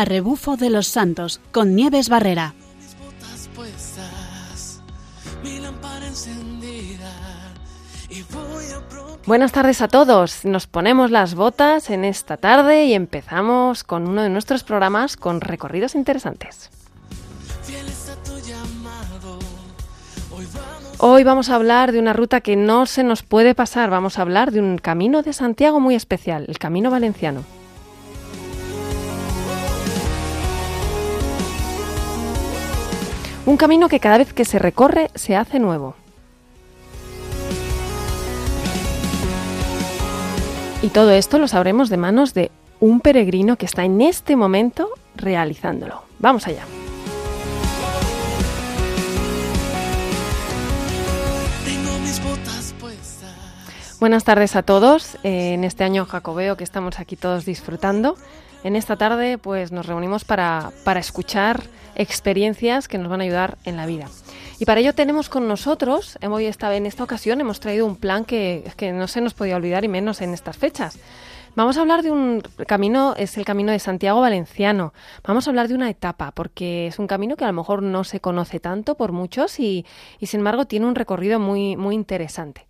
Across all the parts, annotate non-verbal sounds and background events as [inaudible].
a Rebufo de los Santos con Nieves Barrera. Buenas tardes a todos. Nos ponemos las botas en esta tarde y empezamos con uno de nuestros programas con recorridos interesantes. Hoy vamos a hablar de una ruta que no se nos puede pasar. Vamos a hablar de un camino de Santiago muy especial, el Camino Valenciano. Un camino que cada vez que se recorre se hace nuevo. Y todo esto lo sabremos de manos de un peregrino que está en este momento realizándolo. Vamos allá. Buenas tardes a todos eh, en este año jacobeo que estamos aquí todos disfrutando. En esta tarde pues nos reunimos para, para escuchar experiencias que nos van a ayudar en la vida. Y para ello tenemos con nosotros, hoy en esta ocasión hemos traído un plan que, que no se nos podía olvidar y menos en estas fechas. Vamos a hablar de un camino, es el camino de Santiago Valenciano. Vamos a hablar de una etapa, porque es un camino que a lo mejor no se conoce tanto por muchos y, y sin embargo tiene un recorrido muy, muy interesante.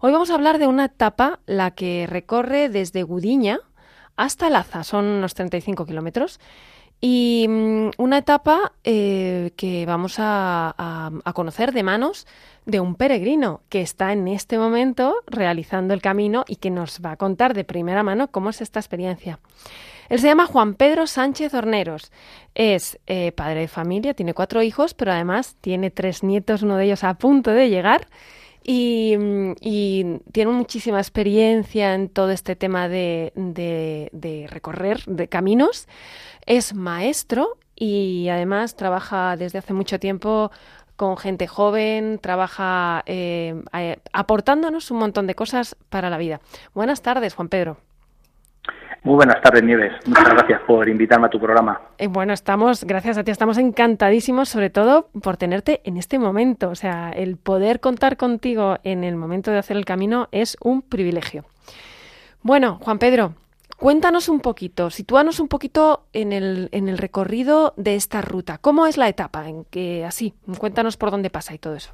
Hoy vamos a hablar de una etapa, la que recorre desde Gudiña hasta Laza, son unos 35 kilómetros, y mm, una etapa eh, que vamos a, conocer de manos de un peregrino que está en este momento realizando el camino y que nos va a contar de primera mano cómo es esta experiencia. Él se llama Juan Pedro Sánchez Horneros. Es eh, padre de familia, tiene cuatro hijos, pero además tiene tres nietos, uno de ellos a punto de llegar. Y, tiene muchísima experiencia en todo este tema de, recorrer de caminos es maestro y además trabaja desde hace mucho tiempo con gente joven, trabaja eh, aportándonos un montón de cosas para la vida. Buenas tardes, Juan Pedro. Muy buenas tardes, Nieves. Muchas gracias por invitarme a tu programa. Eh, bueno, estamos, gracias a ti, estamos encantadísimos, sobre todo por tenerte en este momento. O sea, el poder contar contigo en el momento de hacer el camino es un privilegio. Bueno, Juan Pedro, Cuéntanos un poquito, sitúanos un poquito en el, en el recorrido de esta ruta. ¿Cómo es la etapa? En que así, cuéntanos por dónde pasa y todo eso.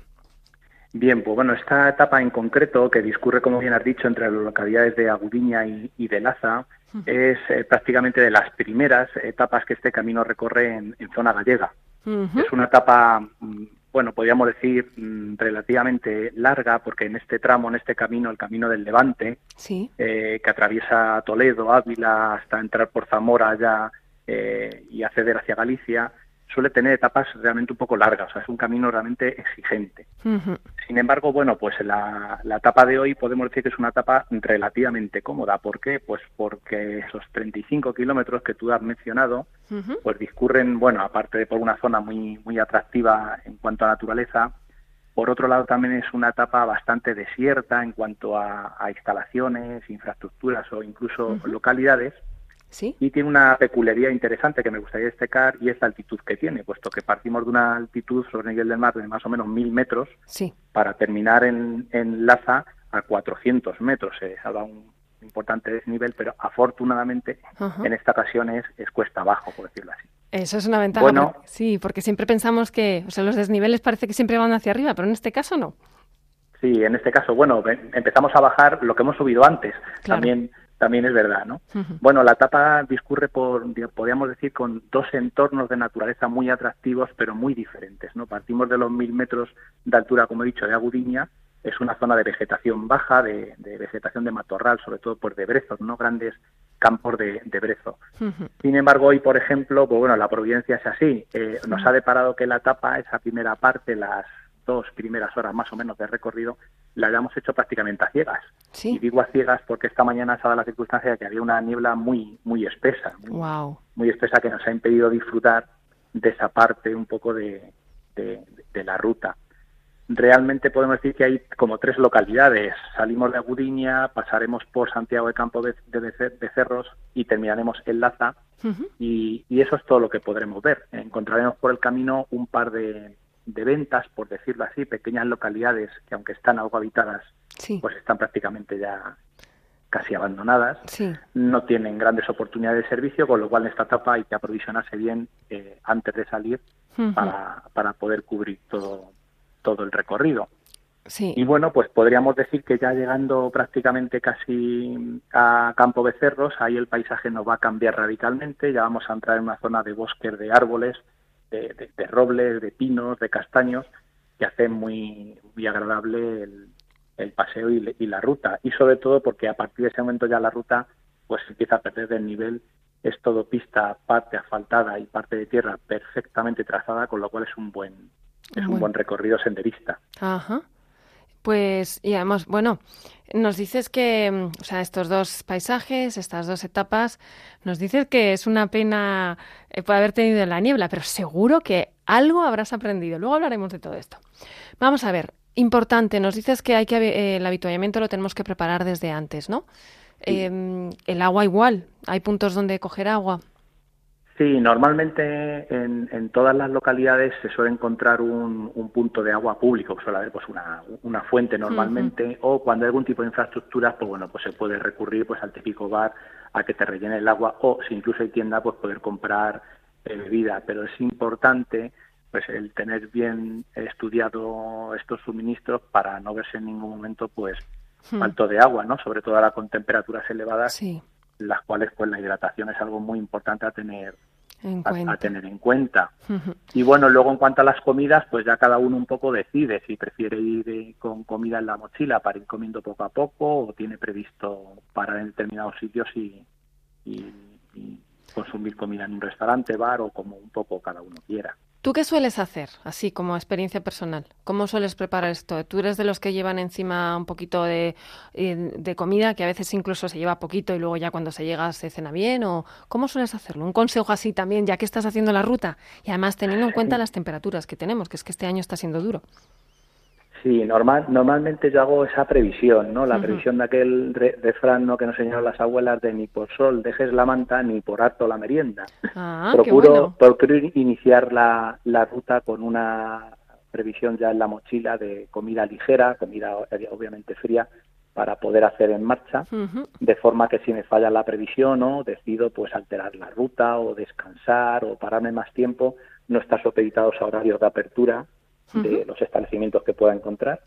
Bien, pues bueno, esta etapa en concreto, que discurre, como bien has dicho, entre las localidades de Agudiña y, de Laza, es eh, prácticamente de las primeras etapas que este camino recorre en, zona gallega. Es una etapa mm, bueno, podríamos decir mm, relativamente larga, porque en este tramo, en este camino, el camino del Levante, eh, que atraviesa Toledo, Ávila, hasta entrar por Zamora allá eh, y acceder hacia Galicia, suele tener etapas realmente un poco largas, o sea, es un camino realmente exigente. Sin embargo, bueno, pues la, la, etapa de hoy podemos decir que es una etapa relativamente cómoda. ¿Por qué? Pues porque esos 35 kilómetros que tú has mencionado, pues discurren, bueno, aparte de por una zona muy, muy atractiva en cuanto a naturaleza, por otro lado también es una etapa bastante desierta en cuanto a, instalaciones, infraestructuras o incluso localidades, y tiene una peculiaridad interesante que me gustaría destacar y es la altitud que tiene, puesto que partimos de una altitud sobre el nivel del mar de más o menos mil metros para terminar en, en Laza a 400 metros. Se salva un importante desnivel, pero afortunadamente en esta ocasión es, cuesta abajo, por decirlo así. Eso es una ventaja. Bueno, sí, porque siempre pensamos que o sea, los desniveles parece que siempre van hacia arriba, pero en este caso no. Sí, en este caso, bueno, empezamos a bajar lo que hemos subido antes. También también es verdad, ¿no? Bueno, la etapa discurre por, podríamos decir, con dos entornos de naturaleza muy atractivos, pero muy diferentes, ¿no? Partimos de los mil metros de altura, como he dicho, de Agudiña, es una zona de vegetación baja, de, vegetación de matorral, sobre todo por de brezos, ¿no? Grandes campos de, brezo. Sin embargo, hoy, por ejemplo, pues bueno, la providencia es así. Eh, nos ha deparado que la etapa, esa primera parte, las dos primeras horas más o menos de recorrido, la hayamos hecho prácticamente a ciegas. Y digo a ciegas porque esta mañana se ha dado la circunstancia de que había una niebla muy, muy espesa, muy, espesa que nos ha impedido disfrutar de esa parte un poco de, de, la ruta. Realmente podemos decir que hay como tres localidades. Salimos de Agudiña, pasaremos por Santiago de Campo de, de Cerros y terminaremos en Laza. y, y, eso es todo lo que podremos ver. Encontraremos por el camino un par de, de ventas, por decirlo así, pequeñas localidades que aunque están algo habitadas, pues están prácticamente ya casi abandonadas, no tienen grandes oportunidades de servicio, con lo cual en esta etapa hay que aprovisionarse bien eh, antes de salir para, para poder cubrir todo, todo el recorrido. Y bueno, pues podríamos decir que ya llegando prácticamente casi a Campo Becerros, ahí el paisaje nos va a cambiar radicalmente, ya vamos a entrar en una zona de bosques de árboles, de, robles, de pinos, de castaños, que hacen muy, muy agradable el, paseo y, y, la ruta. Y sobre todo porque a partir de ese momento ya la ruta pues empieza a perder el nivel, es todo pista, parte asfaltada y parte de tierra perfectamente trazada, con lo cual es un buen, es un buen recorrido senderista. Ajá. Pues, y además, bueno, nos dices que, mm, o sea, estos dos paisajes, estas dos etapas, nos dices que es una pena eh, haber tenido en la niebla, pero seguro que algo habrás aprendido. Luego hablaremos de todo esto. Vamos a ver, importante, nos dices que hay que eh, el habituallamiento lo tenemos que preparar desde antes, ¿no? Em, el agua igual, hay puntos donde coger agua. Sí, normalmente en, en, todas las localidades se suele encontrar un, un punto de agua público, suele haber pues una, una fuente normalmente, o cuando hay algún tipo de infraestructura, pues bueno, pues se puede recurrir pues al típico bar a que te rellene el agua, o si incluso hay tienda, pues poder comprar eh, bebida, pero es importante pues el tener bien estudiado estos suministros para no verse en ningún momento pues falto de agua, ¿no? Sobre todo ahora con temperaturas elevadas. Sí las cuales pues la hidratación es algo muy importante a tener a, tener en cuenta. Y bueno, luego en cuanto a las comidas, pues ya cada uno un poco decide si prefiere ir eh, con comida en la mochila para ir comiendo poco a poco o tiene previsto parar en determinados sitios y, y consumir comida en un restaurante, bar o como un poco cada uno quiera. ¿Tú qué sueles hacer, así como experiencia personal? ¿Cómo sueles preparar esto? ¿Tú eres de los que llevan encima un poquito de, eh, comida, que a veces incluso se lleva poquito y luego ya cuando se llega se cena bien? ¿O cómo sueles hacerlo? Un consejo así también, ya que estás haciendo la ruta y además teniendo en cuenta las temperaturas que tenemos, que es que este año está siendo duro. Sí, normal, normalmente yo hago esa previsión, ¿no? La previsión de aquel refrán ¿no? que nos enseñaron las abuelas de ni por sol dejes la manta ni por harto la merienda. Ah, procuro, procuro iniciar la, la ruta con una previsión ya en la mochila de comida ligera, comida eh, obviamente fría, para poder hacer en marcha, de forma que si me falla la previsión o decido pues alterar la ruta o descansar o pararme más tiempo, no estar supeditados a horarios de apertura de los establecimientos que pueda encontrar,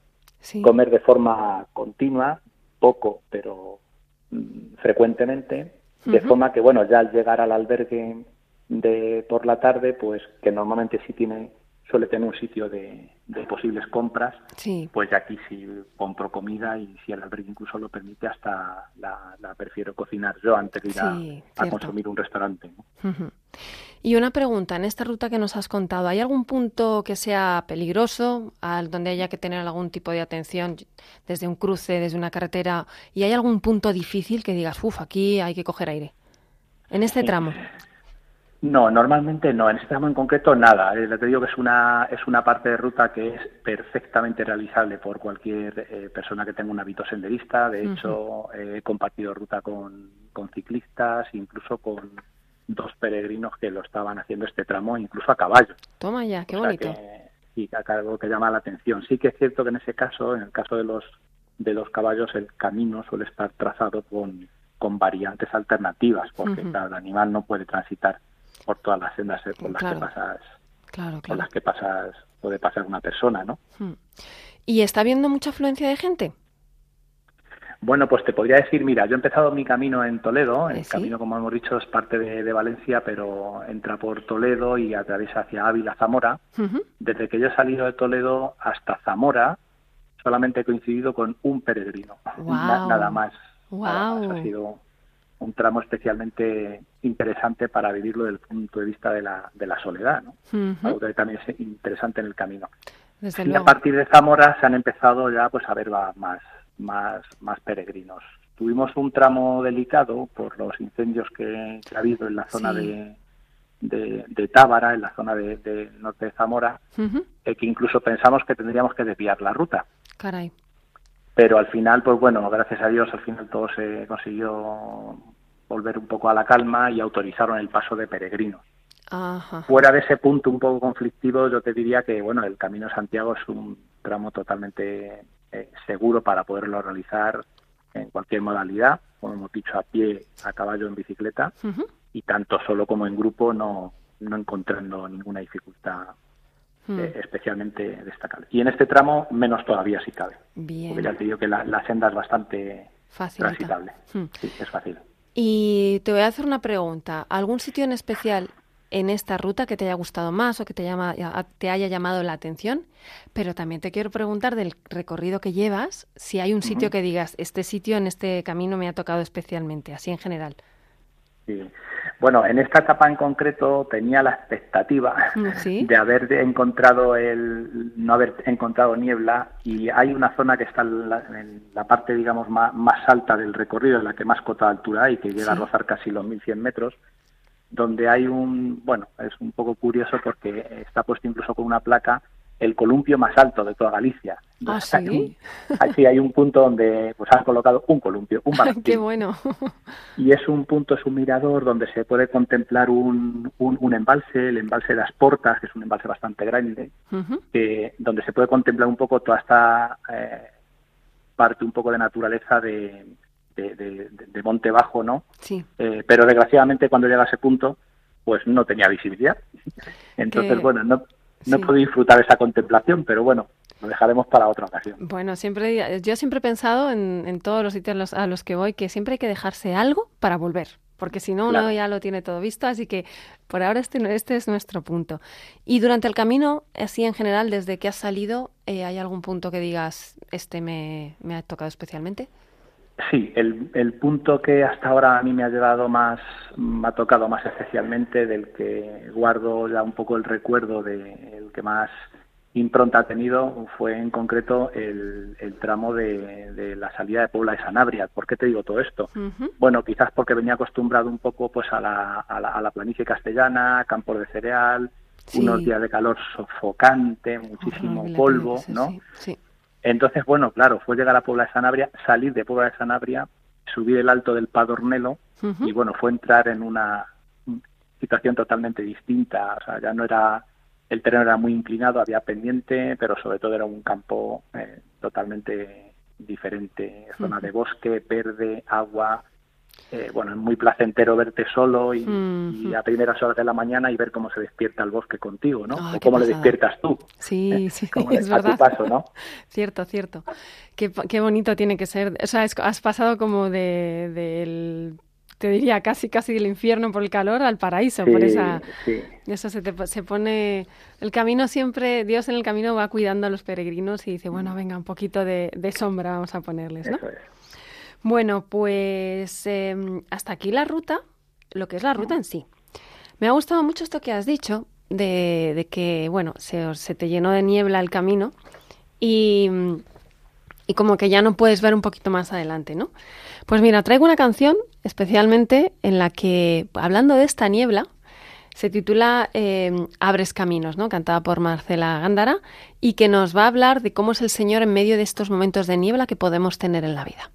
comer de forma continua, poco, pero mm, frecuentemente, de forma que, bueno, ya al llegar al albergue de por la tarde, pues que normalmente sí tiene suele tener un sitio de, posibles compras, pues ya aquí sí compro comida y si el albergue incluso lo permite, hasta la, prefiero cocinar yo antes de ir a, consumir un restaurante. Y una pregunta, en esta ruta que nos has contado, ¿hay algún punto que sea peligroso, al donde haya que tener algún tipo de atención desde un cruce, desde una carretera, y hay algún punto difícil que digas, uff, aquí hay que coger aire? En este tramo. No, normalmente no. En este tramo en concreto nada. Eh, te digo que es una, es una parte de ruta que es perfectamente realizable por cualquier eh, persona que tenga un hábito senderista. De hecho, he compartido ruta con, con ciclistas, incluso con dos peregrinos que lo estaban haciendo este tramo, incluso a caballo. Toma ya, qué bonito. sí, algo que llama la atención. Sí que es cierto que en ese caso, en el caso de los de los caballos, el camino suele estar trazado con, con variantes alternativas, porque cada animal no puede transitar por todas las sendas eh, por las que pasas claro, por las que pasas puede pasar una persona no hmm. y está habiendo mucha afluencia de gente bueno, pues te podría decir, mira, yo he empezado mi camino en Toledo, el camino, como hemos dicho, es parte de, Valencia, pero entra por Toledo y atraviesa hacia Ávila, Zamora. Desde que yo he salido de Toledo hasta Zamora, solamente he coincidido con un peregrino, nada más. Wow. Ha sido un tramo especialmente interesante para vivirlo desde el punto de vista de la, de la soledad, ¿no? Algo que también es interesante en el camino. y a partir de Zamora se han empezado ya pues a ver más, más, más peregrinos. Tuvimos un tramo delicado por los incendios que, ha habido en la zona de, de, Tábara, en la zona de, norte de Zamora, eh, que incluso pensamos que tendríamos que desviar la ruta. Caray pero al final, pues bueno, gracias a Dios, al final todo se consiguió volver un poco a la calma y autorizaron el paso de peregrinos. Fuera de ese punto un poco conflictivo, yo te diría que bueno, el Camino de Santiago es un tramo totalmente eh, seguro para poderlo realizar en cualquier modalidad, hemos dicho, a pie, a caballo, en bicicleta, y tanto solo como en grupo no, no encontrando ninguna dificultad hmm. eh, especialmente destacable. Y en este tramo menos todavía si cabe. Bien. Porque ya te digo que la, senda es bastante transitable. Hmm. Sí, es fácil. Y te voy a hacer una pregunta. ¿Algún sitio en especial en esta ruta que te haya gustado más o que te, llama, te haya llamado la atención? Pero también te quiero preguntar del recorrido que llevas, si hay un sitio que digas, este sitio en este camino me ha tocado especialmente, así en general. Sí. Bueno, en esta etapa en concreto tenía la expectativa mm, de haber encontrado el, no haber encontrado niebla y hay una zona que está en la, parte, digamos, más, alta del recorrido, en la que más cota altura hay, que llega a rozar casi los 1100 metros, donde hay un, bueno, es un poco curioso porque está puesto incluso con una placa el columpio más alto de toda Galicia. Ah, sí. Aquí hay un punto donde pues han colocado un columpio, un [laughs] barranquín. Qué bueno. y es un punto, es un mirador donde se puede contemplar un, un, embalse, el embalse de las Portas, que es un embalse bastante grande, donde se puede contemplar un poco toda esta eh, parte un poco de naturaleza de, de, monte bajo, ¿no? Sí. Eh, pero desgraciadamente cuando llega a ese punto, pues no tenía visibilidad. [laughs] Entonces, bueno, no, no he podido disfrutar esa contemplación, pero bueno, lo dejaremos para otra ocasión. Bueno, siempre yo siempre he pensado en, todos los sitios a los, que voy que siempre hay que dejarse algo para volver, porque si no uno ya lo tiene todo visto, así que por ahora este, este es nuestro punto. Y durante el camino, así en general, desde que has salido, eh, ¿hay algún punto que digas, este me, me ha tocado especialmente? Sí, el, el, punto que hasta ahora a mí me ha llevado más, me ha tocado más especialmente, del que guardo ya un poco el recuerdo de el que más impronta ha tenido, fue en concreto el, el tramo de, de, la salida de Puebla de Sanabria. ¿Por qué te digo todo esto? Bueno, quizás porque venía acostumbrado un poco pues a la, a la, a la planicie castellana, campos de cereal, unos días de calor sofocante, muchísimo polvo, ¿no? Sí, entonces, bueno, claro, fue llegar a Puebla de Sanabria, salir de Puebla de Sanabria, subir el alto del Padornelo y, bueno, fue entrar en una situación totalmente distinta. O sea, ya no era, el terreno era muy inclinado, había pendiente, pero sobre todo era un campo eh, totalmente diferente. Zona de bosque, verde, agua, eh, bueno, es muy placentero verte solo y, a primeras horas de la mañana y ver cómo se despierta el bosque contigo, ¿no? o cómo le despiertas tú. Sí, ¿eh? [laughs] sí, es verdad. paso, ¿no? [laughs] cierto, cierto. Qué, qué, bonito tiene que ser. O sea, has pasado como de, del te diría casi casi del infierno por el calor al paraíso por esa eso se, se pone el camino siempre Dios en el camino va cuidando a los peregrinos y dice bueno venga un poquito de, de sombra vamos a ponerles no eso es. Bueno, pues em, hasta aquí la ruta, lo que es la ruta en sí. Me ha gustado mucho esto que has dicho, de, que, bueno, se, se, te llenó de niebla el camino y, y como que ya no puedes ver un poquito más adelante, ¿no? Pues mira, traigo una canción especialmente en la que, hablando de esta niebla, se titula em, Abres Caminos, ¿no? cantada por Marcela Gándara, y que nos va a hablar de cómo es el Señor en medio de estos momentos de niebla que podemos tener en la vida.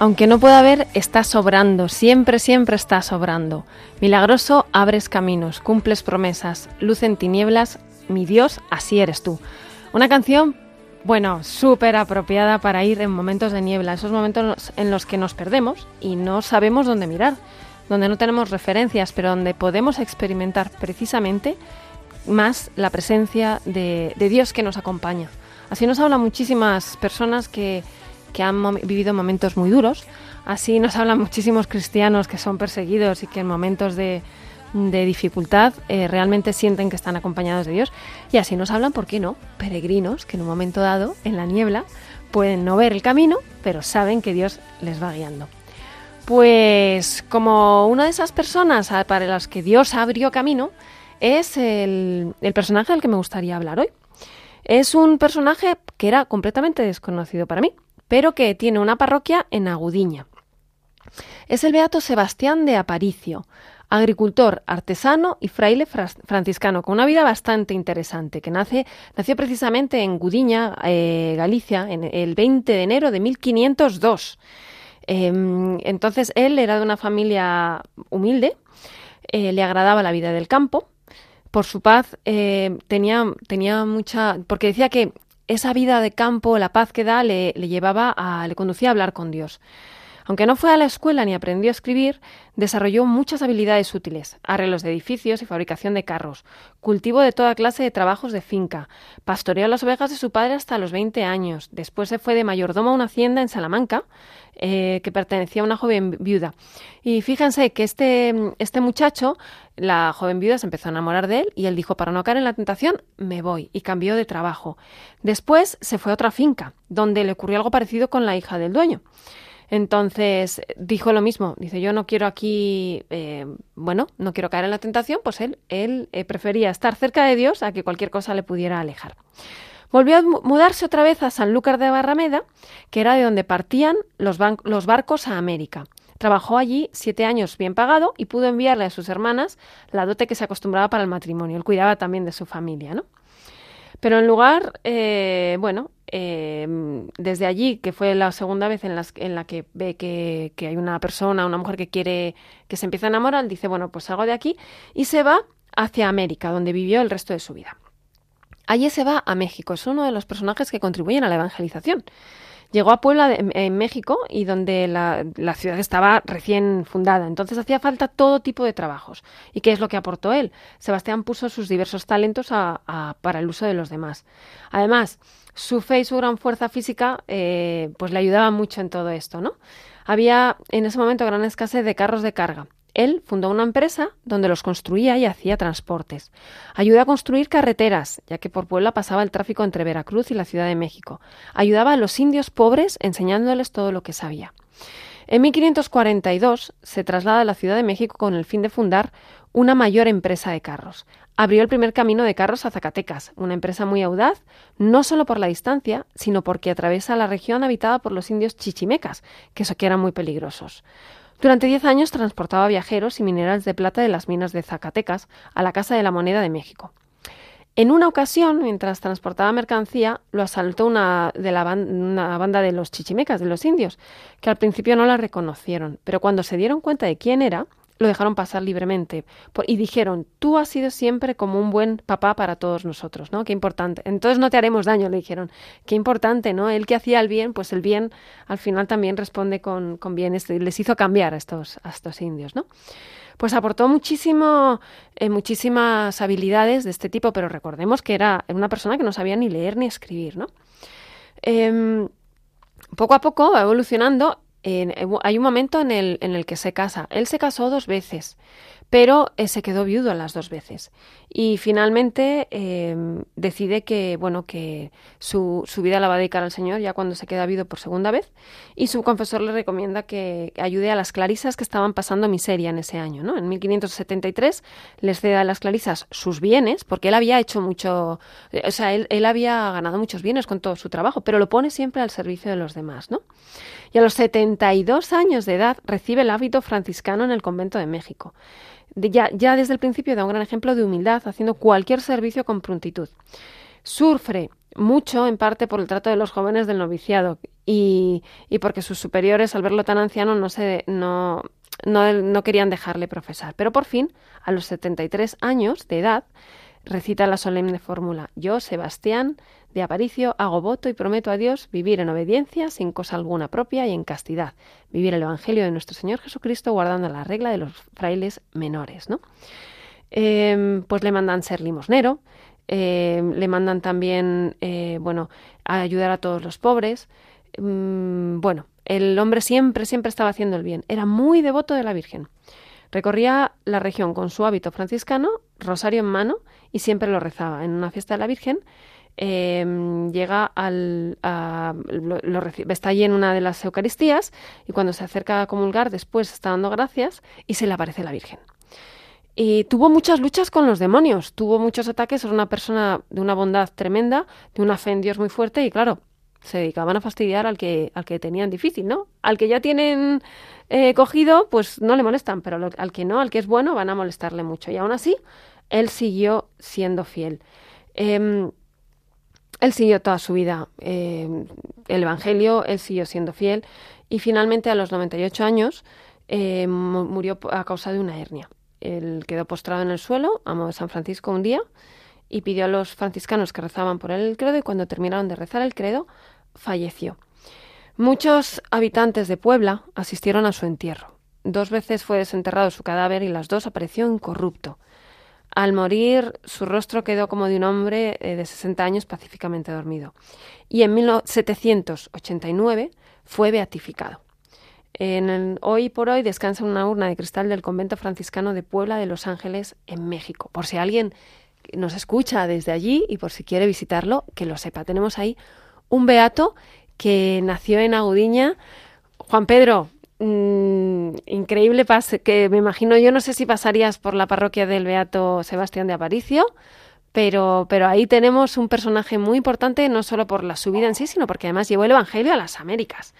Aunque no pueda ver, está sobrando, siempre, siempre está sobrando. Milagroso, abres caminos, cumples promesas, luz en tinieblas, mi Dios, así eres tú. Una canción, bueno, súper apropiada para ir en momentos de niebla, esos momentos en los que nos perdemos y no sabemos dónde mirar, donde no tenemos referencias, pero donde podemos experimentar precisamente más la presencia de, Dios que nos acompaña. Así nos hablan muchísimas personas que, han vivido momentos muy duros, así nos hablan muchísimos cristianos que son perseguidos y que en momentos de, dificultad eh, realmente sienten que están acompañados de Dios. Y así nos hablan, ¿por qué no? Peregrinos que en un momento dado, en la niebla, pueden no ver el camino, pero saben que Dios les va guiando. Pues como una de esas personas para las que Dios abrió camino, es el, personaje del que me gustaría hablar hoy. Es un personaje que era completamente desconocido para mí, pero que tiene una parroquia en Agudiña. Es el beato Sebastián de Aparicio, agricultor, artesano y fraile franciscano, con una vida bastante interesante, que nace, nació precisamente en Gudiña, eh, Galicia, en el 20 de enero de 1502. Em, entonces él era de una familia humilde, eh, le agradaba la vida del campo, por su paz eh, tenía, tenía mucha. porque decía que esa vida de campo, la paz que da, le, le llevaba a. le conducía a hablar con Dios. Aunque no fue a la escuela ni aprendió a escribir, desarrolló muchas habilidades útiles, arreglos de edificios y fabricación de carros, cultivo de toda clase de trabajos de finca, pastoreó las ovejas de su padre hasta los 20 años, después se fue de mayordomo a una hacienda en Salamanca, eh, que pertenecía a una joven viuda. Y fíjense que este, este muchacho, la joven viuda se empezó a enamorar de él y él dijo, para no caer en la tentación, me voy, y cambió de trabajo. Después se fue a otra finca, donde le ocurrió algo parecido con la hija del dueño. Entonces dijo lo mismo, dice yo no quiero aquí, eh, bueno, no quiero caer en la tentación, pues él, él eh, prefería estar cerca de Dios a que cualquier cosa le pudiera alejar. Volvió a mudarse otra vez a Sanlúcar de Barrameda, que era de donde partían los, los barcos a América. Trabajó allí siete años bien pagado y pudo enviarle a sus hermanas la dote que se acostumbraba para el matrimonio. Él cuidaba también de su familia, ¿no? Pero en lugar, eh, bueno, eh, desde allí, que fue la segunda vez en, en la que ve que, hay una persona, una mujer que quiere, que se empieza a enamorar, dice, bueno, pues salgo de aquí y se va hacia América, donde vivió el resto de su vida. Allí se va a México, es uno de los personajes que contribuyen a la evangelización. Llegó a Puebla, en México, y donde la, ciudad estaba recién fundada. Entonces hacía falta todo tipo de trabajos. ¿Y qué es lo que aportó él? Sebastián puso sus diversos talentos para el uso de los demás. Además, su fe y su gran fuerza física eh, pues le ayudaban mucho en todo esto, ¿no? Había en ese momento gran escasez de carros de carga él fundó una empresa donde los construía y hacía transportes. Ayudó a construir carreteras, ya que por Puebla pasaba el tráfico entre Veracruz y la Ciudad de México. Ayudaba a los indios pobres enseñándoles todo lo que sabía. En 1542 se traslada a la Ciudad de México con el fin de fundar una mayor empresa de carros. Abrió el primer camino de carros a Zacatecas, una empresa muy audaz, no solo por la distancia, sino porque atraviesa la región habitada por los indios chichimecas, que, eran muy peligrosos. Durante diez años transportaba viajeros y minerales de plata de las minas de Zacatecas a la Casa de la Moneda de México. En una ocasión, mientras transportaba mercancía, lo asaltó una, de la banda de los chichimecas, de los indios, que al principio no la reconocieron, pero cuando se dieron cuenta de quién era, lo dejaron pasar libremente y dijeron, tú has sido siempre como un buen papá para todos nosotros, ¿no? Qué importante. Entonces no te haremos daño, le dijeron. Qué importante, ¿no? Él que hacía el bien, pues el bien al final también responde con, con bien. Les hizo cambiar a estos, estos indios, ¿no? Pues aportó muchísimo, eh, muchísimas habilidades de este tipo, pero recordemos que era una persona que no sabía ni leer ni escribir, ¿no? Em, poco a poco va evolucionando eh, hay un momento en el, en el que se casa. Él se casó dos veces pero eh, se quedó viudo las dos veces y finalmente em, decide que bueno que su, su, vida la va a dedicar al Señor ya cuando se queda viudo por segunda vez y su confesor le recomienda que ayude a las clarisas que estaban pasando miseria en ese año ¿no? en 1573 les cede a las clarisas sus bienes porque él había hecho mucho eh, o sea él, él había ganado muchos bienes con todo su trabajo pero lo pone siempre al servicio de los demás ¿no? Y a los 72 años de edad recibe el hábito franciscano en el convento de México ya, desde el principio da un gran ejemplo de humildad, haciendo cualquier servicio con prontitud. Sufre mucho, en parte, por el trato de los jóvenes del noviciado, y, y porque sus superiores, al verlo tan anciano, no, se, no, no, no querían dejarle profesar. Pero por fin, a los 73 años de edad, recita la solemne fórmula Yo, Sebastián de Aparicio, hago voto y prometo a Dios vivir en obediencia, sin cosa alguna propia y en castidad, vivir el Evangelio de nuestro Señor Jesucristo guardando la regla de los frailes menores, ¿no? Em, pues le mandan ser limosnero, em, le mandan también, eh, bueno, a ayudar a todos los pobres. Mm, bueno, el hombre siempre, siempre estaba haciendo el bien. Era muy devoto de la Virgen. Recorría la región con su hábito franciscano, rosario en mano, y siempre lo rezaba. En una fiesta de la Virgen, em, llega al. lo, está allí en una de las Eucaristías, y cuando se acerca a comulgar, después está dando gracias, y se le aparece la Virgen. Y tuvo muchas luchas con los demonios, tuvo muchos ataques, era una persona de una bondad tremenda, de una fe en Dios muy fuerte, y claro, se dedicaban a fastidiar al que, al que tenían difícil, ¿no? Al que ya tienen eh, cogido, pues no le molestan, pero al que no, al que es bueno, van a molestarle mucho. Y aún así, él siguió siendo fiel. Em, él siguió toda su vida em, el Evangelio, él siguió siendo fiel y finalmente a los 98 años em, murió a causa de una hernia. Él quedó postrado en el suelo, a de San Francisco un día, y pidió a los franciscanos que rezaban por él el credo y cuando terminaron de rezar el credo, falleció. Muchos habitantes de Puebla asistieron a su entierro. Dos veces fue desenterrado su cadáver y las dos apareció incorrupto. Al morir, su rostro quedó como de un hombre eh, de 60 años pacíficamente dormido. Y en 1789 fue beatificado. Hoy por hoy descansa en una urna de cristal del convento franciscano de Puebla de Los Ángeles, en México. Por si alguien nos escucha desde allí y por si quiere visitarlo, que lo sepa. Tenemos ahí un beato que nació en Agudiña. Juan Pedro, mmm, increíble que me imagino, yo no sé si pasarías por la parroquia del beato Sebastián de Aparicio, pero, pero ahí tenemos un personaje muy importante, no solo por la subida en sí, sino porque además llevó el Evangelio a las Américas.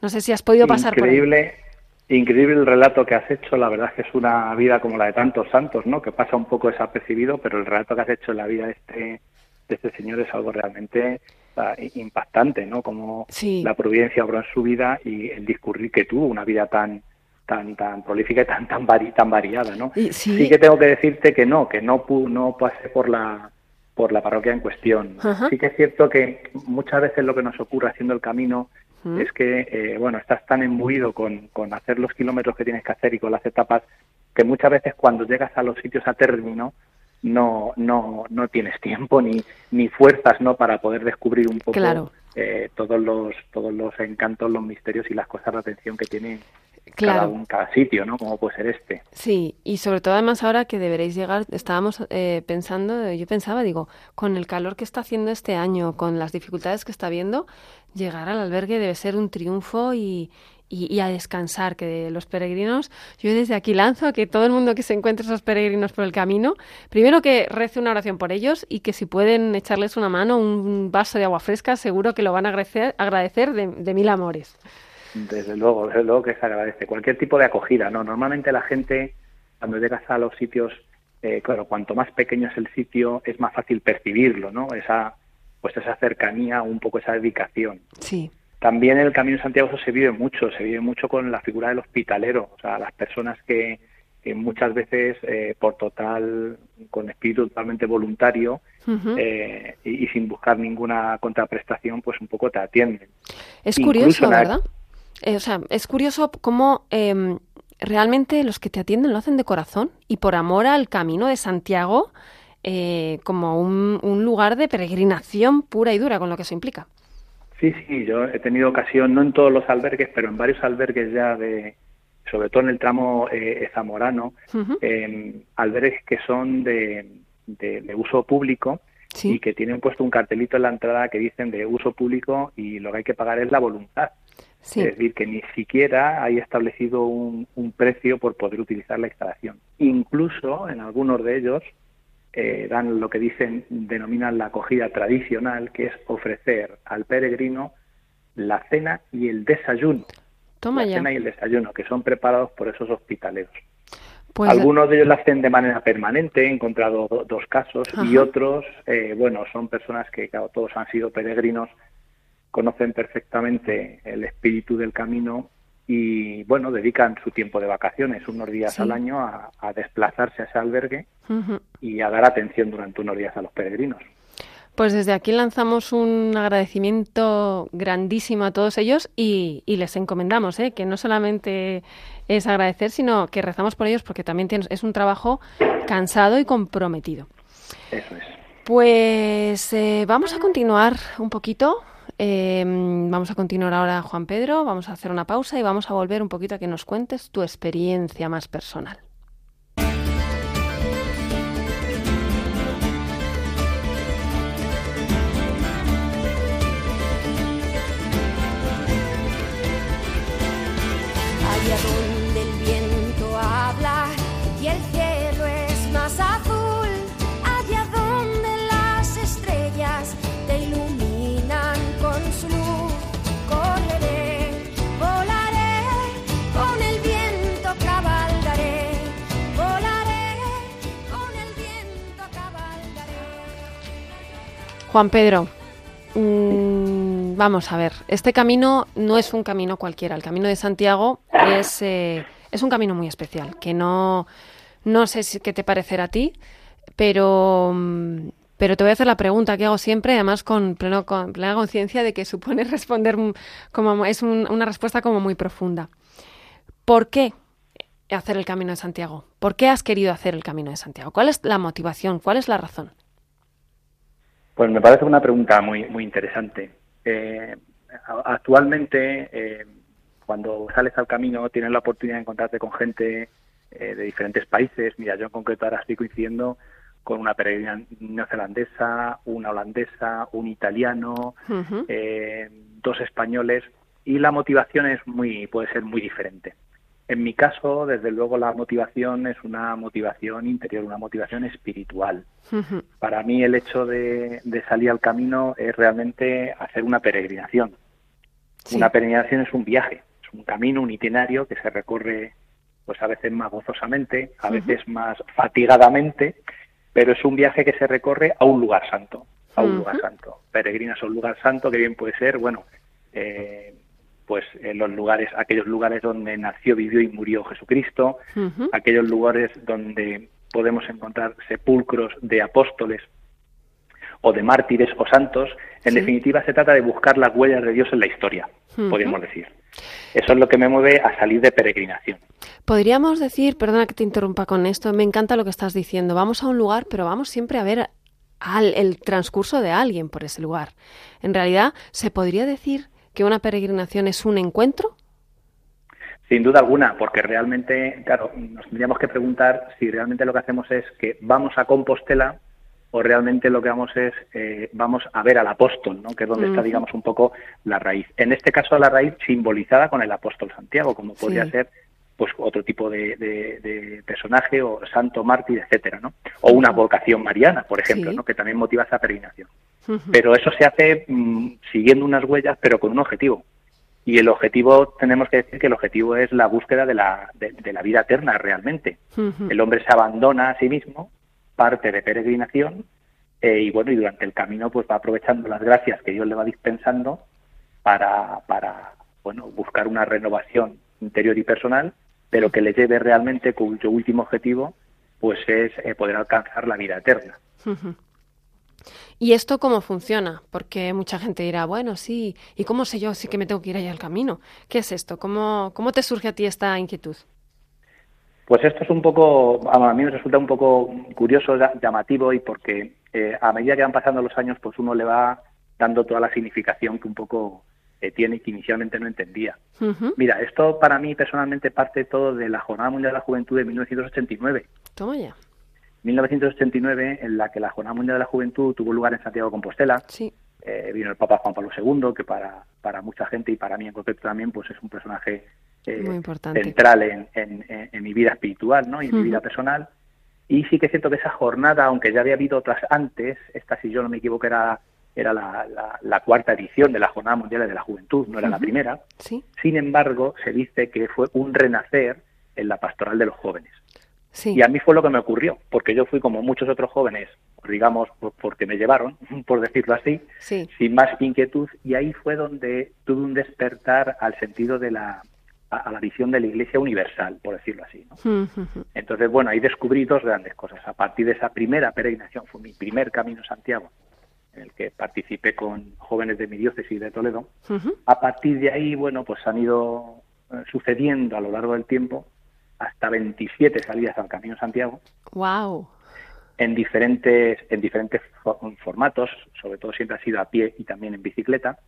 No sé si has podido pasar por ahí. Increíble el relato que has hecho, la verdad es que es una vida como la de tantos santos, ¿no? Que pasa un poco desapercibido, pero el relato que has hecho en la vida de este, de este señor es algo realmente impactante, ¿no? Como la providencia obró en su vida y el discurrir que tuvo una vida tan tan tan prolífica y tan tan, tan variada, ¿no? sí. que tengo que decirte que no, que no no pasé por la por la parroquia en cuestión. Sí que es cierto que muchas veces lo que nos ocurre haciendo el camino es que, eh, bueno, estás tan embuido con, con hacer los kilómetros que tienes que hacer y con las etapas que muchas veces cuando llegas a los sitios a término no no no tienes tiempo ni ni fuerzas no para poder descubrir un poco eh, todos los todos los encantos los misterios y las cosas de atención que tiene claro. cada, sitio, ¿no? Como puede ser este. Sí, y sobre todo además ahora que deberéis llegar, estábamos eh, pensando, yo pensaba, digo, con el calor que está haciendo este año, con las dificultades que está habiendo, llegar al albergue debe ser un triunfo y, y, a descansar, que los peregrinos, yo desde aquí lanzo a que todo el mundo que se encuentre esos peregrinos por el camino, primero que rece una oración por ellos y que si pueden echarles una mano, un vaso de agua fresca, seguro que lo van a agradecer, agradecer de mil amores. Desde luego, desde luego que se agradece. Cualquier tipo de acogida, ¿no? Normalmente la gente, cuando llegas a los sitios, eh, claro, cuanto más pequeño es el sitio, es más fácil percibirlo, ¿no? Esa, pues esa cercanía, un poco esa dedicación. Sí. También en el Camino de Santiago eso se vive mucho, se vive mucho con la figura del hospitalero, o sea, las personas que, muchas veces eh, por total, con espíritu totalmente voluntario eh, y, sin buscar ninguna contraprestación, pues un poco te atienden. Es curioso, ¿verdad? Eh, o sea, es curioso cómo em, realmente los que te atienden lo hacen de corazón y por amor al camino de Santiago eh, como un, lugar de peregrinación pura y dura, con lo que eso implica. Sí, sí, yo he tenido ocasión, no en todos los albergues, pero en varios albergues ya de, sobre todo en el tramo eh, zamorano, albergues que son de, de, uso público y que tienen puesto un cartelito en la entrada que dicen de uso público y lo que hay que pagar es la voluntad. Es decir, que ni siquiera hay establecido un, precio por poder utilizar la instalación. Incluso en algunos de ellos eh, dan lo que dicen, denominan la acogida tradicional, que es ofrecer al peregrino la cena y el desayuno. Toma la cena y el desayuno, que son preparados por esos hospitaleros. Pues, Algunos de ellos lo hacen de manera permanente, he encontrado dos casos, y otros, eh, bueno, son personas que, claro, todos han sido peregrinos conocen perfectamente el espíritu del camino y bueno, dedican su tiempo de vacaciones, unos días al año, a, desplazarse a ese albergue y a dar atención durante unos días a los peregrinos. Pues desde aquí lanzamos un agradecimiento grandísimo a todos ellos y, les encomendamos ¿eh? que no solamente es agradecer, sino que rezamos por ellos porque también es un trabajo cansado y comprometido. Eso es. Pues eh, vamos a continuar un poquito. Em, vamos a continuar ahora, Juan Pedro. Vamos a hacer una pausa y vamos a volver un poquito a que nos cuentes tu experiencia más personal. Juan Pedro, mm, vamos a ver, este camino no es un camino cualquiera, el camino de Santiago es, eh, es un camino muy especial, que no, no sé si, qué te parecerá a ti, pero, mm, pero te voy a hacer la pregunta que hago siempre, además con, pleno, con plena conciencia de que supone [laughs] responder como es una respuesta como muy profunda. ¿Por qué hacer el camino de Santiago? ¿Por qué has querido hacer el camino de Santiago? ¿Cuál es la motivación? ¿Cuál es la razón? Pues me parece una pregunta muy, muy interesante. Eh, actualmente, eh, cuando sales al camino, tienes la oportunidad de encontrarte con gente eh, de diferentes países. Mira, yo en concreto ahora estoy coincidiendo con una peregrina neozelandesa, una holandesa, un italiano, dos españoles, y la motivación es muy, puede ser muy diferente. En mi caso, desde luego, la motivación es una motivación interior, una motivación espiritual. Para mí, el hecho de, salir al camino es realmente hacer una peregrinación. Una peregrinación es un viaje, es un camino, un itinerario que se recorre, pues a veces más gozosamente, a veces más fatigadamente, pero es un viaje que se recorre a un lugar santo, a un lugar santo. Peregrinas a un lugar santo que bien puede ser, bueno, eh, pues en los lugares, aquellos lugares donde nació, vivió y murió Jesucristo, aquellos lugares donde podemos encontrar sepulcros de apóstoles o de mártires o santos. En definitiva, se trata de buscar las huellas de Dios en la historia, podríamos decir. Eso es lo que me mueve a salir de peregrinación. Podríamos decir, perdona que te interrumpa con esto, me encanta lo que estás diciendo. Vamos a un lugar, pero vamos siempre a ver al, el transcurso de alguien por ese lugar. En realidad, se podría decir que una peregrinación es un encuentro? Sin duda alguna, porque realmente, claro, nos tendríamos que preguntar si realmente lo que hacemos es que vamos a Compostela o realmente lo que vamos es eh, vamos a ver al apóstol, ¿no? que es donde está, digamos, un poco la raíz. En este caso, la raíz simbolizada con el apóstol Santiago, como podría ser pues otro tipo de, personaje o santo mártir, etcétera, ¿no? O una vocación mariana, por ejemplo, ¿no? Que también motiva esa peregrinación. Pero eso se hace mm, siguiendo unas huellas, pero con un objetivo. Y el objetivo, tenemos que decir que el objetivo es la búsqueda de la, de, la vida eterna realmente. El hombre se abandona a sí mismo, parte de peregrinación, eh, y bueno, y durante el camino pues va aprovechando las gracias que Dios le va dispensando para, para bueno, buscar una renovación interior y personal, pero que le lleve realmente cuyo último objetivo pues es eh, poder alcanzar la vida eterna. ¿Y esto cómo funciona? Porque mucha gente dirá, bueno, sí, ¿y cómo sé yo sí que me tengo que ir allá al camino? ¿Qué es esto? ¿Cómo, cómo te surge a ti esta inquietud? Pues esto es un poco, a mí me resulta un poco curioso, llamativo y porque eh, a medida que van pasando los años, pues uno le va dando toda la significación que un poco tiene que inicialmente no entendía. Mira, esto para mí personalmente parte todo de la Jornada Mundial de la Juventud de 1989. Toma ya. 1989, en la que la Jornada Mundial de la Juventud tuvo lugar en Santiago de Compostela. Sí. Eh, vino el Papa Juan Pablo II, que para, para mucha gente y para mí en concreto también, pues es un personaje eh, central en, en, mi vida espiritual ¿no? y en mi vida personal. Y sí que es cierto que esa jornada, aunque ya había habido otras antes, esta si yo no me equivoco era era la, cuarta edición de la Jornada Mundial de la Juventud, no era la primera. Sin embargo, se dice que fue un renacer en la pastoral de los jóvenes. Y a mí fue lo que me ocurrió, porque yo fui como muchos otros jóvenes digamos, porque me llevaron, [laughs] por decirlo así, sin más inquietud, y ahí fue donde tuve un despertar al sentido de la a, la visión de la Iglesia universal, por decirlo así. Entonces, bueno, ahí descubrí dos grandes cosas. A partir de esa primera peregrinación, fue mi primer camino a Santiago, en el que participé con jóvenes de mi diócesis de Toledo. A partir de ahí, bueno, pues han ido eh, sucediendo a lo largo del tiempo hasta 27 salidas al Camino Santiago. Wow. En diferentes en diferentes formatos, sobre todo siempre ha sido a pie y también en bicicleta,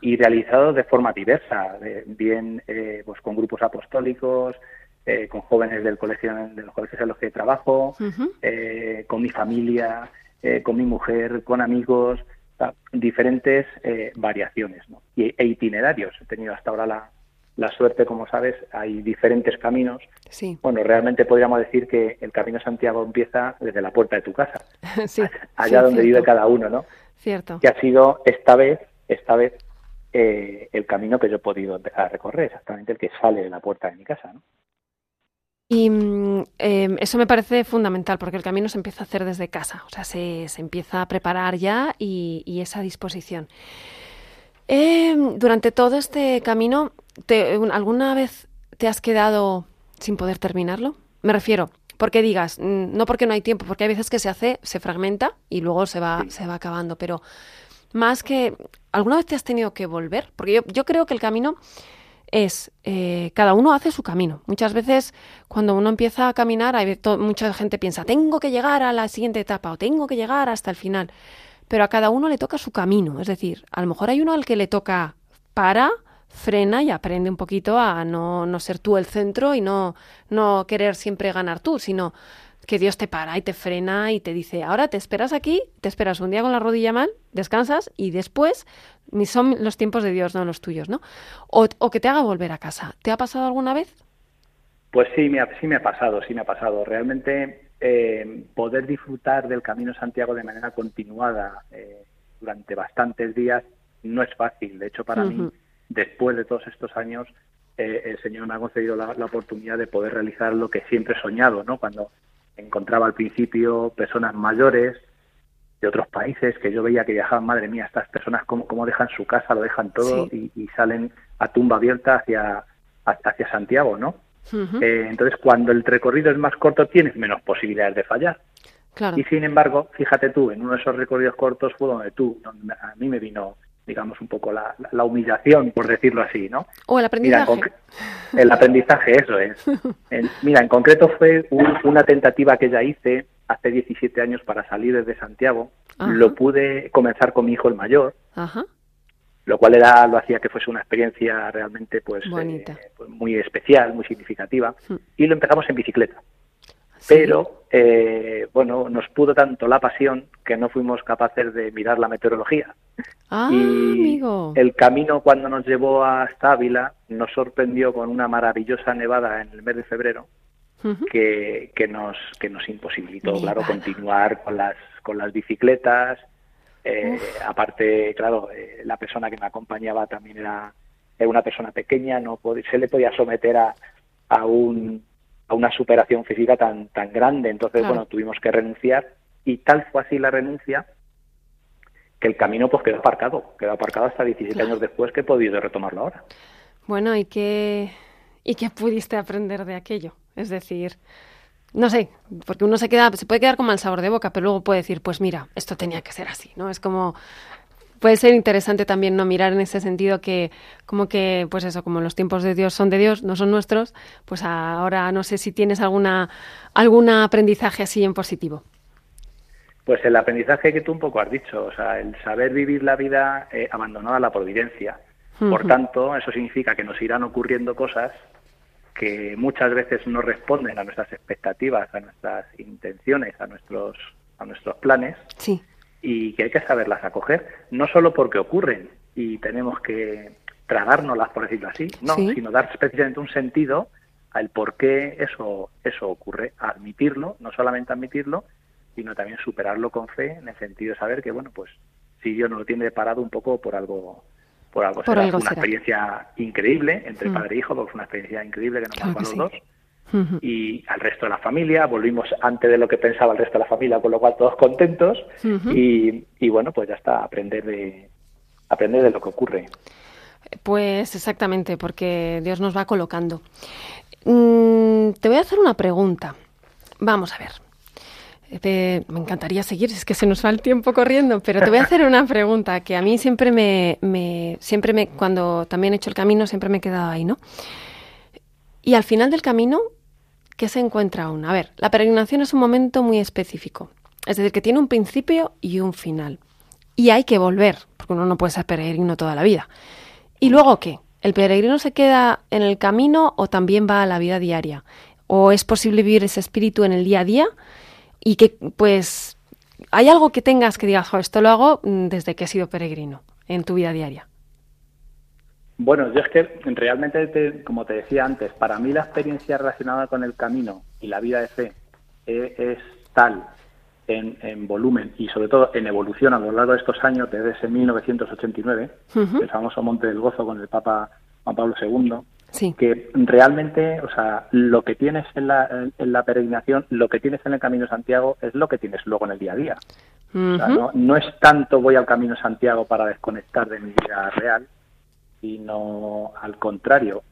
y realizados de forma diversa, bien eh, pues con grupos apostólicos, eh, con jóvenes del colegio de los colegios en los que trabajo, eh, con mi familia, con mi mujer, con amigos, diferentes variaciones ¿no? y, e itinerarios. He tenido hasta ahora la, la suerte, como sabes, hay diferentes caminos. Sí. Bueno, realmente podríamos decir que el Camino Santiago empieza desde la puerta de tu casa, [laughs] allá donde vive cada uno, ¿no? Cierto. Que ha sido esta vez, esta vez eh, el camino que yo he podido empezar a recorrer, exactamente el que sale de la puerta de mi casa, ¿no? Y mm, em, eso me parece fundamental porque el camino se empieza a hacer desde casa, o sea, se, se empieza a preparar ya y, y esa disposición. Em, durante todo este camino, ¿alguna vez te has quedado sin poder terminarlo? Me refiero, porque digas, mm, no porque no hay tiempo, porque hay veces que se hace, se fragmenta y luego se va, se va acabando, pero más que, ¿alguna vez te has tenido que volver? Porque yo, yo creo que el camino es, eh, cada uno hace su camino. Muchas veces cuando uno empieza a caminar, hay mucha gente piensa, tengo que llegar a la siguiente etapa o tengo que llegar hasta el final pero a cada uno le toca su camino. Es decir, a lo mejor hay uno al que le toca para, frena y aprende un poquito a no, no ser tú el centro y no, no querer siempre ganar tú, sino que Dios te para y te frena y te dice, ahora te esperas aquí, te esperas un día con la rodilla mal, descansas y después son los tiempos de Dios, no los tuyos, ¿no? O, o que te haga volver a casa. ¿Te ha pasado alguna vez? Pues sí, me ha, sí me ha pasado, sí me ha pasado. Realmente eh, poder disfrutar del Camino Santiago de manera continuada eh, durante bastantes días no es fácil. De hecho, para mí, después de todos estos años, eh, el Señor me ha concedido la, oportunidad de poder realizar lo que siempre he soñado, ¿no? Cuando encontraba al principio personas mayores de otros países que yo veía que viajaban, madre mía, estas personas cómo, cómo dejan su casa, lo dejan todo y, y, salen a tumba abierta hacia, hacia Santiago, ¿no? Eh, entonces, cuando el recorrido es más corto, tienes menos posibilidades de fallar. Y sin embargo, fíjate tú, en uno de esos recorridos cortos fue donde tú, donde a mí me vino, digamos, un poco la, humillación, por decirlo así, ¿no? O el aprendizaje. el aprendizaje, eso es. [laughs] mira, en concreto fue una tentativa que ya hice hace 17 años para salir desde Santiago. Lo pude comenzar con mi hijo el mayor. Ajá lo cual era lo hacía que fuese una experiencia realmente pues, eh, pues muy especial, muy significativa, hmm. y lo empezamos en bicicleta. Pero, eh, bueno, nos pudo tanto la pasión que no fuimos capaces de mirar la meteorología. Ah, y el camino cuando nos llevó hasta Ávila nos sorprendió con una maravillosa nevada en el mes de febrero que, que, nos, que nos imposibilitó, claro, continuar con las, con las bicicletas, eh, aparte, claro, eh, la persona que me acompañaba también era, una persona pequeña, no se le podía someter a, a, un, a una superación física tan, tan grande. Entonces, bueno, tuvimos que renunciar y tal fue así la renuncia que el camino pues quedó aparcado, quedó aparcado hasta 17 años después que he podido retomarlo ahora. Bueno, ¿y qué, ¿y qué pudiste aprender de aquello? Es decir, no sé, porque uno se queda, se puede quedar con mal sabor de boca, pero luego puede decir, pues mira, esto tenía que ser así, ¿no? Es como puede ser interesante también no mirar en ese sentido que como que pues eso como los tiempos de Dios son de Dios no son nuestros pues ahora no sé si tienes alguna algún aprendizaje así en positivo pues el aprendizaje que tú un poco has dicho o sea el saber vivir la vida eh, abandonada a la providencia por tanto eso significa que nos irán ocurriendo cosas que muchas veces no responden a nuestras expectativas, a nuestras intenciones, a nuestros, a nuestros planes, sí. y que hay que saberlas acoger, no solo porque ocurren y tenemos que tragárnoslas, por decirlo así, no, sino dar especialmente un sentido al por qué eso, eso ocurre, admitirlo, no solamente admitirlo, sino también superarlo con fe, en el sentido de saber que, bueno, pues si Dios no lo tiene parado un poco por algo por algo será. una experiencia increíble entre mm. padre e hijo, fue una experiencia increíble que nos claro a los dos. y al resto de la familia, volvimos antes de lo que pensaba el resto de la familia, con lo cual todos contentos y, y, bueno, pues ya está, aprender de, aprender de lo que ocurre. Pues exactamente, porque Dios nos va colocando. Mm, te voy a hacer una pregunta. Vamos a ver. Me encantaría seguir, es que se nos va el tiempo corriendo, pero te voy a hacer una pregunta que a mí siempre me, siempre me, cuando también he hecho el camino, siempre me he quedado ahí, ¿no? Y al final del camino, ¿qué se encuentra aún? A ver, la peregrinación es un momento muy específico, es decir, que tiene un principio y un final. Y hay que volver, porque uno no puede ser peregrino toda la vida. ¿Y luego qué? ¿El peregrino se queda en el camino o también va a la vida diaria? ¿O es posible vivir ese espíritu en el día a día? Y que, pues, ¿hay algo que tengas que digas, esto lo hago mm, desde que he sido peregrino en tu vida diaria? Bueno, yo es que realmente, como te decía antes, para mí la experiencia relacionada con el camino y la vida de fe es, es tal en, volumen y sobre todo en evolución a lo largo de estos años, desde ese 1989, el famoso Monte del Gozo con el Papa Juan Pablo II, que realmente, o sea, lo que tienes en la, en la peregrinación, lo que tienes en el Camino de Santiago es lo que tienes luego en el día a día. o sea, no, no es tanto voy al Camino de Santiago para desconectar de mi vida real, sino al contrario,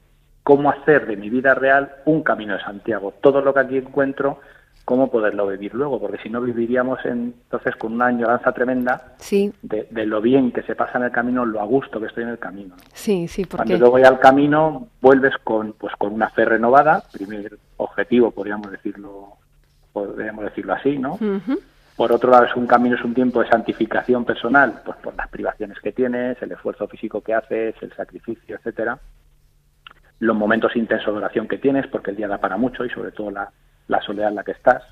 cómo hacer de mi vida real un Camino de Santiago. Todo lo que aquí encuentro cómo poderlo vivir luego, porque si no viviríamos entonces con una añoranza tremenda sí. de, lo bien que se pasa en el camino, lo a gusto que estoy en el camino. Sí, sí, porque... Cuando luego voy al camino, vuelves con, pues, con una fe renovada, primer objetivo, podríamos decirlo, podríamos decirlo así, ¿no? Por otro lado, es un camino, es un tiempo de santificación personal, pues por las privaciones que tienes, el esfuerzo físico que haces, el sacrificio, etcétera. Los momentos intensos de oración que tienes, porque el día da para mucho y sobre todo la, la soledad en la que estás.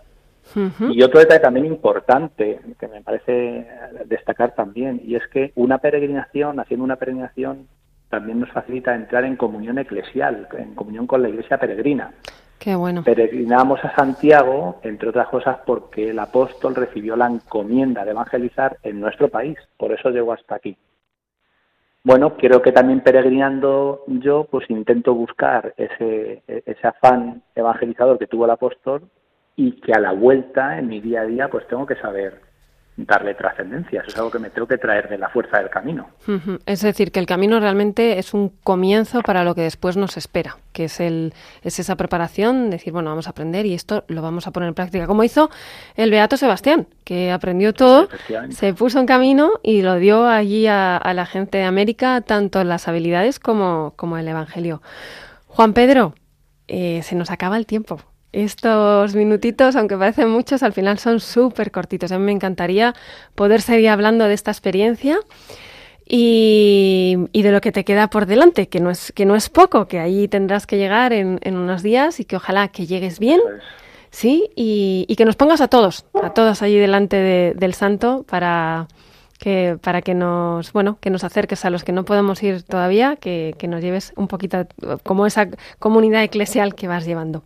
Y otro detalle también importante que me parece destacar también, y es que una peregrinación, haciendo una peregrinación, también nos facilita entrar en comunión eclesial, en comunión con la iglesia peregrina. Qué bueno. Peregrinamos a Santiago, entre otras cosas, porque el apóstol recibió la encomienda de evangelizar en nuestro país, por eso llegó hasta aquí bueno, creo que también peregrinando yo, pues intento buscar ese, ese afán evangelizador que tuvo el apóstol y que a la vuelta, en mi día a día, pues tengo que saber darle trascendencia. Eso es algo que me tengo que traer de la fuerza del camino. Es decir, que el camino realmente es un comienzo para lo que después nos espera, que es, el, es esa preparación, decir, bueno, vamos a aprender y esto lo vamos a poner en práctica, como hizo el Beato Sebastián, que aprendió todo, se puso en camino y lo dio allí a, la gente de América, tanto las habilidades como, como el Evangelio. Juan Pedro, eh, se nos acaba el tiempo. Estos minutitos, aunque parecen muchos, al final son súper cortitos. A mí me encantaría poder seguir hablando de esta experiencia y, de lo que te queda por delante, que no es, que no es poco, que ahí tendrás que llegar en, unos días y que ojalá que llegues bien. Sí, y, que nos pongas a todos, a todos allí delante del santo para que, para que nos, bueno, que nos acerques a los que no podemos ir todavía, que, que nos lleves un poquito como esa comunidad eclesial que vas llevando.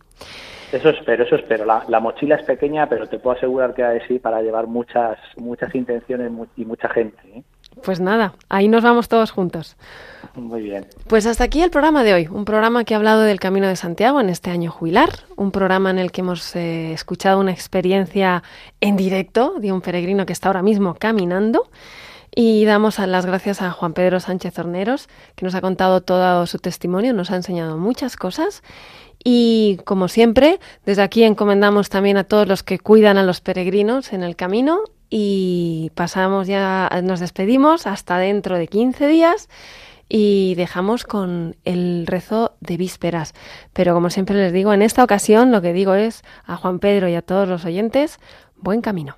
Eso espero, eso espero. La, mochila es pequeña, pero te puedo asegurar que hay sí para llevar muchas, muchas intenciones y mucha gente. ¿eh? Pues nada, ahí nos vamos todos juntos. Muy bien. Pues hasta aquí el programa de hoy, un programa que ha hablado del Camino de Santiago en este año jubilar, un programa en el que hemos eh, escuchado una experiencia en directo de un peregrino que está ahora mismo caminando. Y damos las gracias a Juan Pedro Sánchez Horneros, que nos ha contado todo su testimonio, nos ha enseñado muchas cosas y como siempre, desde aquí encomendamos también a todos los que cuidan a los peregrinos en el camino y pasamos ya, nos despedimos hasta dentro de 15 días y dejamos con el rezo de vísperas. Pero como siempre les digo, en esta ocasión lo que digo es a Juan Pedro y a todos los oyentes, buen camino.